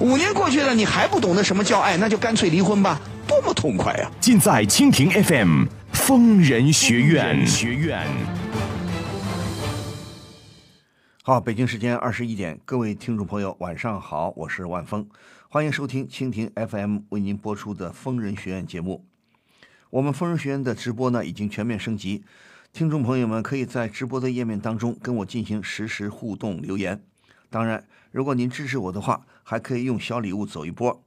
五年过去了，你还不懂得什么叫爱，那就干脆离婚吧，多么痛快啊、尽在蜻蜓 FM 疯人学院。学院。好，北京时间二十一点，各位听众朋友，晚上好，我是万峰，欢迎收听蜻蜓 FM 为您播出的疯人学院节目。我们疯人学院的直播呢已经全面升级，听众朋友们可以在直播的页面当中跟我进行实时互动留言。当然，如果您支持我的话，还可以用小礼物走一波。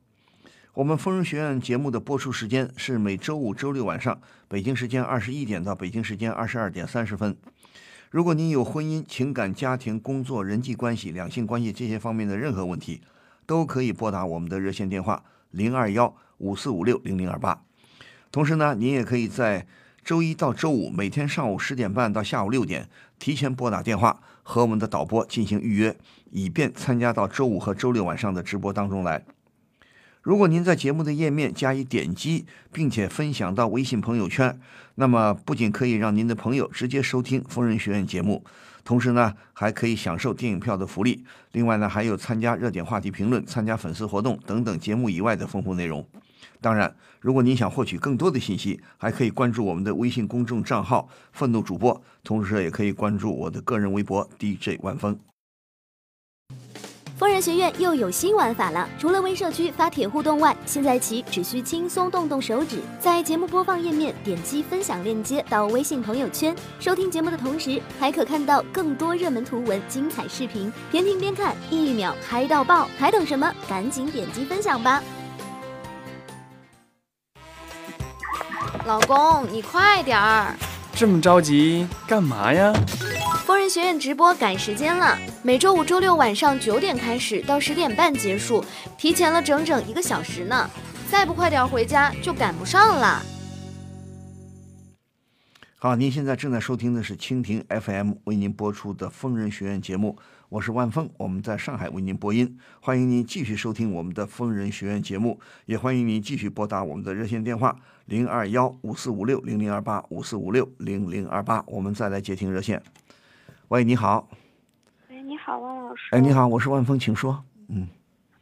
我们疯人学院节目的播出时间是每周五、周六晚上，北京时间二十一点到北京时间二十二点三十分。如果您有婚姻、情感、家庭、工作、人际关系、两性关系这些方面的任何问题，都可以拨打我们的热线电话零二幺五四五六零零二八。同时呢，您也可以在周一到周五每天上午十点半到下午六点提前拨打电话和我们的导播进行预约，以便参加到周五和周六晚上的直播当中来。如果您在节目的页面加以点击，并且分享到微信朋友圈，那么不仅可以让您的朋友直接收听疯人学院节目，同时呢，还可以享受电影票的福利。另外呢，还有参加热点话题评论、参加粉丝活动等等节目以外的丰富内容。当然，如果您想获取更多的信息，还可以关注我们的微信公众账号“愤怒主播”，同时也可以关注我的个人微博 DJ 万峰。疯人学院又有新玩法了！除了微社区发帖互动外，现在起只需轻松动动手指，在节目播放页面点击分享链接到微信朋友圈，收听节目的同时，还可看到更多热门图文、精彩视频，边听边看，一秒嗨到爆！还等什么？赶紧点击分享吧！老公，你快点儿！这么着急干嘛呀？疯人学院直播赶时间了，每周五、周六晚上九点开始，到十点半结束，提前了整整一个小时呢。再不快点回家，就赶不上了。好，您现在正在收听的是蜻蜓 FM 为您播出的疯人学院节目，我是万峰，我们在上海为您播音，欢迎您继续收听我们的疯人学院节目，也欢迎您继续拨打我们的热线电话零二幺五四五六零零二八五四五六零零二八，我们再来接听热线。喂，你好，喂，你好，汪老师。哎，你。好，我是万峰，请说。嗯，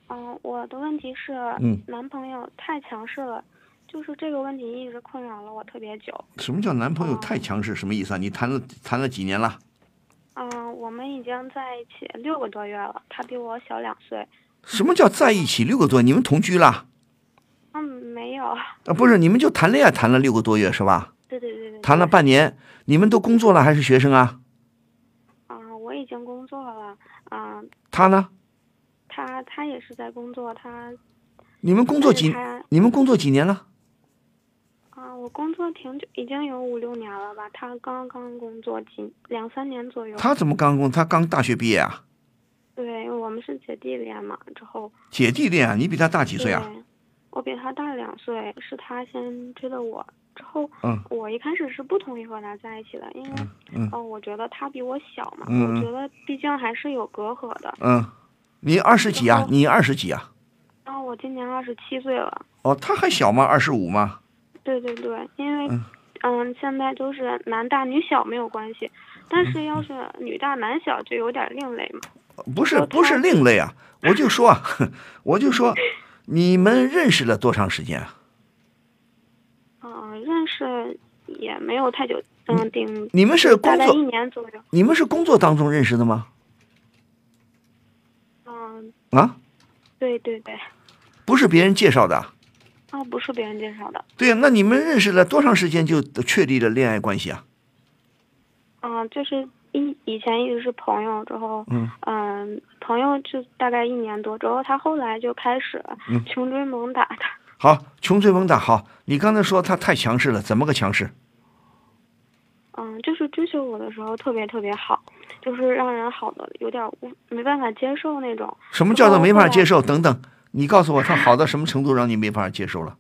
嗯、我的问题是，嗯男朋友太强势了，就是这个问题一直困扰了我特别久。什么叫男朋友太强势？什么意思啊？你谈了谈了几年了？嗯、我们已经在一起六个多月了，他比我小两岁。什么叫在一起六个多？你们同居了？嗯，没有。啊，不是，你们就谈恋爱谈了六个多月是吧？对对对对。谈了半年，你们都工作了还是学生啊？嗯、我已经工作了。嗯、他呢？他他也是在工作，他你们工作几？你们工作几年了？啊、我工作挺久，已经有五六年了吧。他刚刚工作几两三年左右。他怎么刚工？他刚大学毕业啊？对我们是姐弟恋嘛，之后姐弟恋啊？你比他大几岁啊？我比他大两岁，是他先追的我。之后，嗯我一开始是不同意和他在一起的，因为，嗯呃我觉得他比我小嘛，嗯我觉得毕竟还是有隔阂的。嗯，你二十几啊你二十几啊？然后我今年二十七岁了，哦，他还小吗？二十五吗？对对对，因为，嗯嗯，现在都是男大女小没有关系，但嗯是要是女大男小就有点另类嘛。不是，不是另类啊！我就说啊，我就说，你们认识了多长时间啊？嗯、认识也没有太久，嗯，顶你们是工作一作，年左右。你们是工作当中认识的吗？嗯，啊，对对对，不是别人介绍的啊。啊，不是别人介绍的。对呀，那你们认识了多长时间就确立了恋爱关系啊？嗯，就是一以前一直是朋友，之后嗯嗯朋友就大概一年多之后，他后来就开始嗯穷追猛打的。好，穷追猛打。好，你刚才说他太强势了，怎么个强势？嗯，就是追求我的时候特别特别好，就是让人好的有点无没办法接受那种。什么叫做没法接受？等等，你告诉我，他好到什么程度让你没法接受了？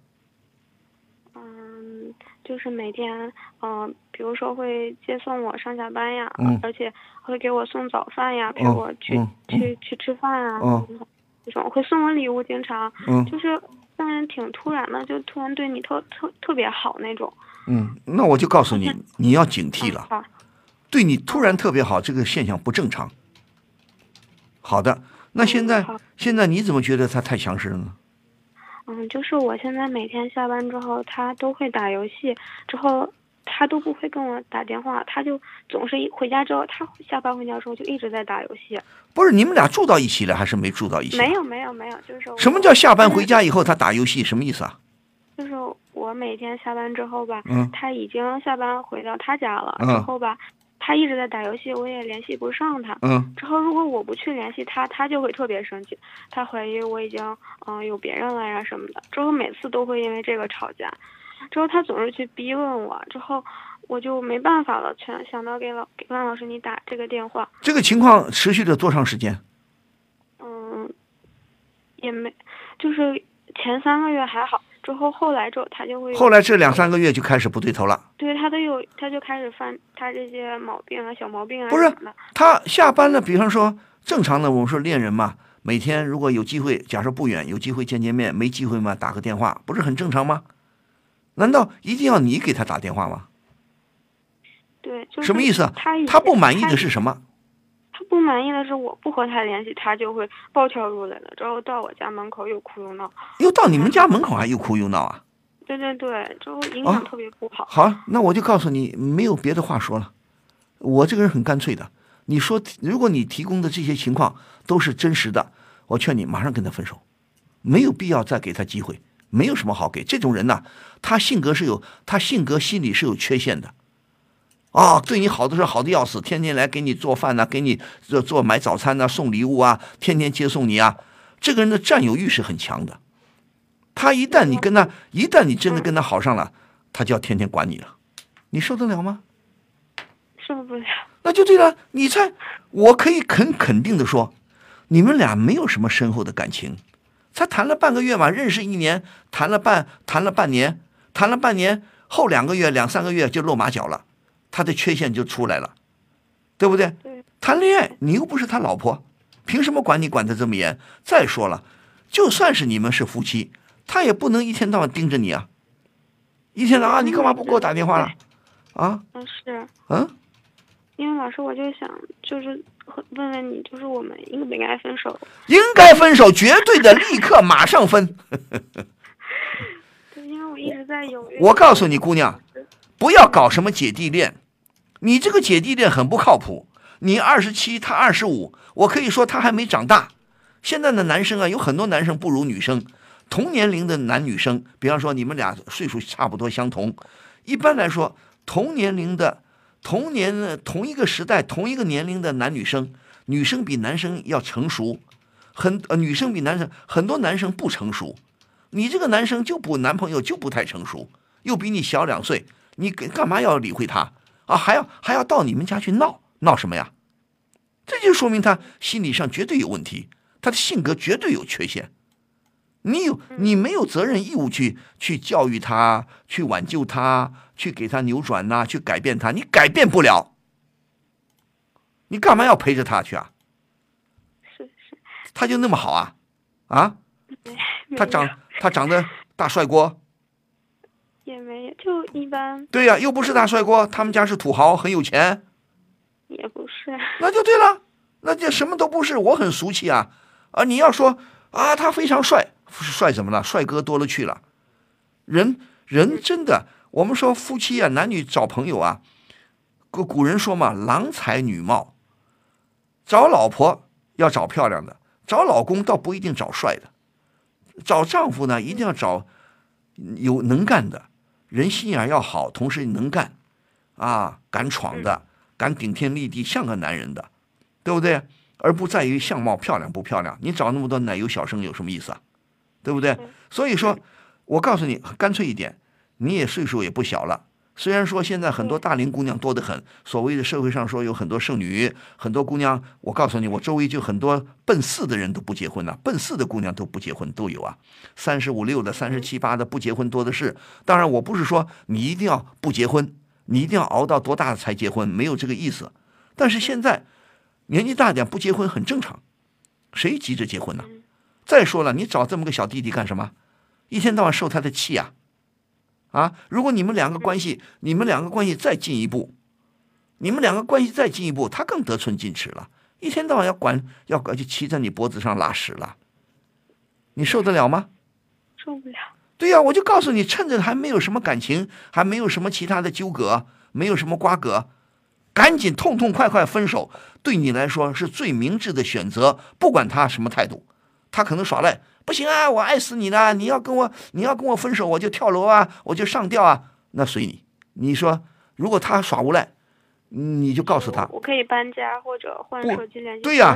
嗯，就是每天，嗯、比如说会接送我上下班呀，嗯而且会给我送早饭呀，陪哦我去、嗯去去吃饭啊，哦这种会送我礼物，经常嗯就是让人挺突然的，就突然对你特特特别好那种。嗯，那我就告诉你，你要警惕了。啊，对你突然特别好，这个现象不正常。好的，那现在、嗯现在你怎么觉得他太强势了呢？嗯，就是我现在每天下班之后，他都会打游戏，之后他都不会跟我打电话，他就总是一回家之后，他下班回家之后就一直在打游戏。不是你们俩住到一起了，还是没住到一起？没。有没有没有，就是什么叫下班回家以后他打游戏？什么意思啊？就是我每天下班之后吧，嗯他已经下班回到他家了，嗯之后吧，他一直在打游戏，我也联系不上他。嗯之后如果我不去联系他，他就会特别生气，他怀疑我已经嗯、有别人了呀什么的。之后每次都会因为这个吵架，之后他总是去逼问我，之后我就没办法了，全想到给老给万老师你打这个电话，这个情况持续了多长时间？嗯，也没，就是前三个月还好，之后后来之后他就会后来这两三个月就开始不对头了。对他都有，他就开始犯他这些毛病啊、小毛病啊不是。他下班了，比方说正常的，我们说恋人嘛，每天如果有机会，假设不远，有机会见见面，没机会嘛，打个电话，不是很正常吗？难道一定要你给他打电话吗？对，就是什么意思啊他他不满意的是什么？他不满意的是我不和他联系，他就会暴跳如雷了，之后到我家门口又哭又闹。又到你们家门口还又哭又闹啊？对对对，之后影哦响特别不好。好，那我就告诉你，没有别的话说了。我这个人很干脆的，你说如果你提供的这些情况都是真实的，我劝你马上跟他分手，没有必要再给他机会，没有什么好给。这种人呢，他性格是有，他性格心理是有缺陷的。啊、对你好的时候好的要死，天天来给你做饭呐、给你做做买早餐呐、送礼物啊，天天接送你啊。这个人的占有欲是很强的。他一旦你跟他，一旦你真的跟他好上了，他就要天天管你了，你受得了吗？受不了。那就对了。你猜，我可以肯肯定的说，你们俩没有什么深厚的感情，才谈了半个月嘛，认识一年，谈了半谈了半年，谈了半年后两个月两三个月就露马脚了，他的缺陷就出来了，对不对？谈恋爱你又不是他老婆，凭什么管你管得这么严？再说了，就算是你们是夫妻，他也不能一天到晚盯着你啊，一天到晚啊你干嘛不给我打电话了？啊，嗯，是嗯。因为老师，我就想就是和问问你，就是我们应不应该分手？应该分手，绝对的，立刻马上分。对因为我一直在犹豫。我告诉你，姑娘，不要搞什么姐弟恋，你这个姐弟恋很不靠谱。你二十七，他二十五，我可以说他还没长大。现在的男生啊，有很多男生不如女生，同年龄的男女生，比方说你们俩岁数差不多相同，一般来说，同年龄的、同年的同一个时代、同一个年龄的男女生，女生比男生要成熟，很呃，女生比男生很多男生不成熟。你这个男生就不男朋友就不太成熟，又比你小两岁，你干嘛要理会他啊？还要还要到你们家去闹闹什么呀？这就说明他心理上绝对有问题，他的性格绝对有缺陷。你有你没有责任义务去去教育他，去挽救他，去给他扭转呐、去改变他，你改变不了。你干嘛要陪着他去啊？是是，他就那么好啊？啊？他长他长得大帅锅，也没有，就一般，对呀、又不是大帅锅，他们家是土豪，很有钱，也不是。那就对了，那就什么都不是，我很俗气啊，啊，你要说啊，他非常帅，帅怎么了？帅哥多了去了，人人真的，我们说夫妻啊，男女找朋友啊，古古人说嘛，郎才女貌，找老婆要找漂亮的，找老公倒不一定找帅的，找丈夫呢一定要找有能干的，人心眼要好，同时能干，啊，敢闯的，敢顶天立地，像个男人的，对不对？而不在于相貌漂亮不漂亮。你找那么多奶油小生有什么意思啊？对不对？所以说，我告诉你，干脆一点，你也岁数也不小了，虽然说现在很多大龄姑娘多得很，所谓的社会上说有很多剩女，很多姑娘，我告诉你，我周围就很多奔四的人都不结婚了，奔四的姑娘都不结婚都有啊，三十五六的、三十七八的不结婚多的是。当然，我不是说你一定要不结婚，你一定要熬到多大才结婚，没有这个意思。但是现在年纪大点不结婚很正常，谁急着结婚呢？再说了，你找这么个小弟弟干什么？一天到晚受他的气呀！啊，如果你们两个关系，你们两个关系再进一步，你们两个关系再进一步，他更得寸进尺了，一天到晚要管，要管，就骑在你脖子上拉屎了，你受得了吗？受不了。对呀，我就告诉你，趁着还没有什么感情，还没有什么其他的纠葛，没有什么瓜葛，赶紧痛痛快快分手，对你来说是最明智的选择。不管他什么态度，他可能耍赖。不行啊！我爱死你了！你要跟我，你要跟我分手，我就跳楼啊！我就上吊啊！那随你。你说，如果他耍无赖，你就告诉他，我可以搬家或者换手机联系对呀，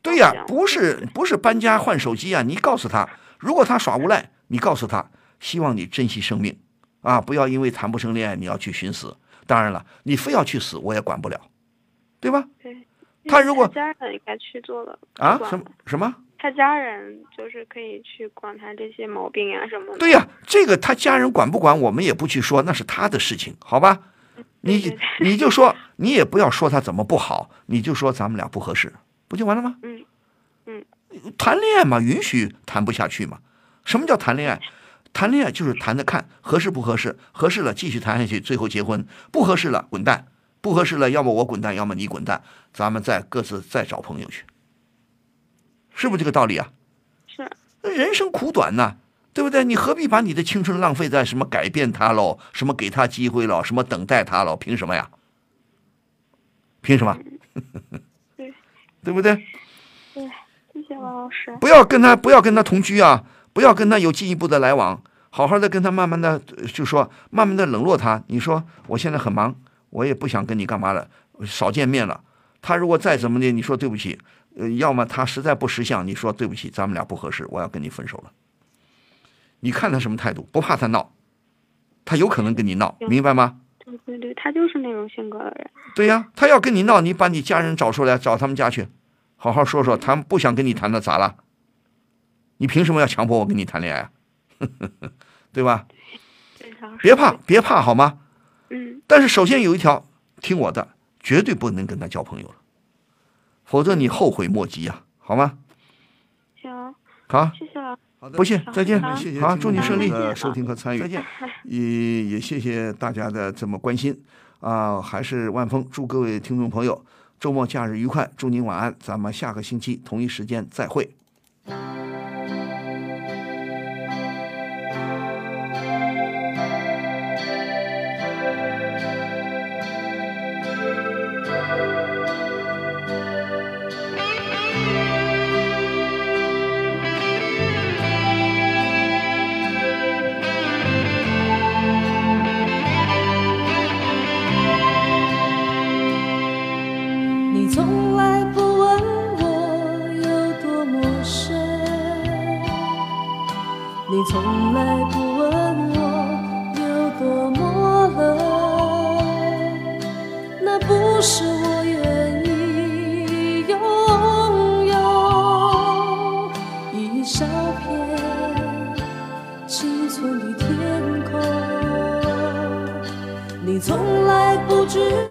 对呀，不是不是搬家换手机啊！你告诉他，如果他耍无赖，你告诉他，希望你珍惜生命啊！不要因为谈不成恋爱，你要去寻死。当然了，你非要去死，我也管不了，对吧？对。他如果家人应该去做了啊？什么什么？他家人就是可以去管他这些毛病啊什么的。对呀，这个他家人管不管，我们也不去说，那是他的事情，好吧？你你就说，你也不要说他怎么不好，你就说咱们俩不合适，不就完了吗？嗯嗯，谈恋爱嘛，允许谈不下去嘛。什么叫谈恋爱？谈恋爱就是谈的看合适不合适，合适了继续谈下去，最后结婚；不合适了滚蛋，不合适了要么我滚蛋，要么你滚蛋，咱们再各自再找朋友去。是不是这个道理啊？是。人生苦短呐，对不对？你何必把你的青春浪费在什么改变他喽，什么给他机会了，什么等待他了？凭什么呀？凭什么？对，对不对？对，谢谢王老师。不要跟他，不要跟他同居啊！不要跟他有进一步的来往，好好的跟他慢慢的就说，慢慢的冷落他。你说我现在很忙，我也不想跟你干嘛了，少见面了。他如果再怎么的，你说对不起。呃，要么他实在不识相，你说对不起，咱们俩不合适，我要跟你分手了。你看他什么态度？不怕他闹，他有可能跟你闹，明白吗？对对对，他就是那种性格的人。对呀，他要跟你闹，你把你家人找出来，找他们家去，好好说说。他们不想跟你谈，的咋了？你凭什么要强迫我跟你谈恋爱啊？对吧？别怕，别怕，好吗？嗯。但是首先有一条，听我的，绝对不能跟他交朋友了。否则你后悔莫及呀，好吗？行，好，谢谢了。好的，不谢，再见。谢谢，好，祝你顺利的收听和参与，再见。也也谢谢大家的这么关心啊，还是万峰，祝各位听众朋友周末假日愉快，祝您晚安，咱们下个星期同一时间再会。你从来不问我有多么冷，那不是我愿意拥有一小片青春的天空。你从来不知。